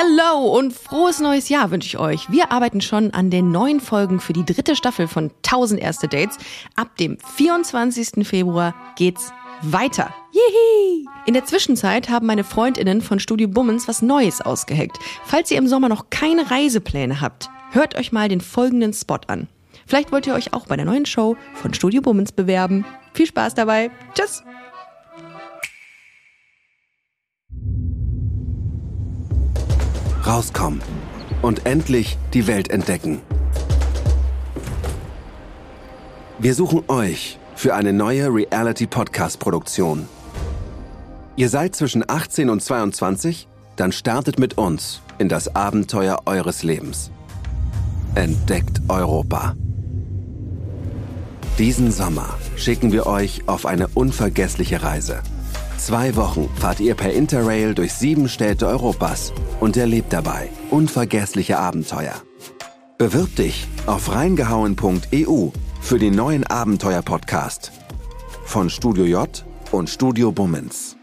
Hello und frohes neues Jahr wünsche ich euch. Wir arbeiten schon an den neuen Folgen für die dritte Staffel von 1000 erste Dates. Ab dem 24. Februar geht's weiter. Yihi! In der Zwischenzeit haben meine Freundinnen von Studio Bummens was Neues ausgeheckt. Falls ihr im Sommer noch keine Reisepläne habt, hört euch mal den folgenden Spot an. Vielleicht wollt ihr euch auch bei der neuen Show von Studio Bummens bewerben. Viel Spaß dabei. Tschüss! Rauskommen und endlich die Welt entdecken. Wir suchen euch für eine neue Reality-Podcast-Produktion. Ihr seid zwischen 18 und 22? Dann startet mit uns in das Abenteuer eures Lebens. Entdeckt Europa. Diesen Sommer schicken wir euch auf eine unvergessliche Reise. Zwei Wochen fahrt ihr per Interrail durch sieben Städte Europas und erlebt dabei unvergessliche Abenteuer. Bewirb dich auf reingehauen.eu für den neuen Abenteuer-Podcast von Studio J und Studio Bummens.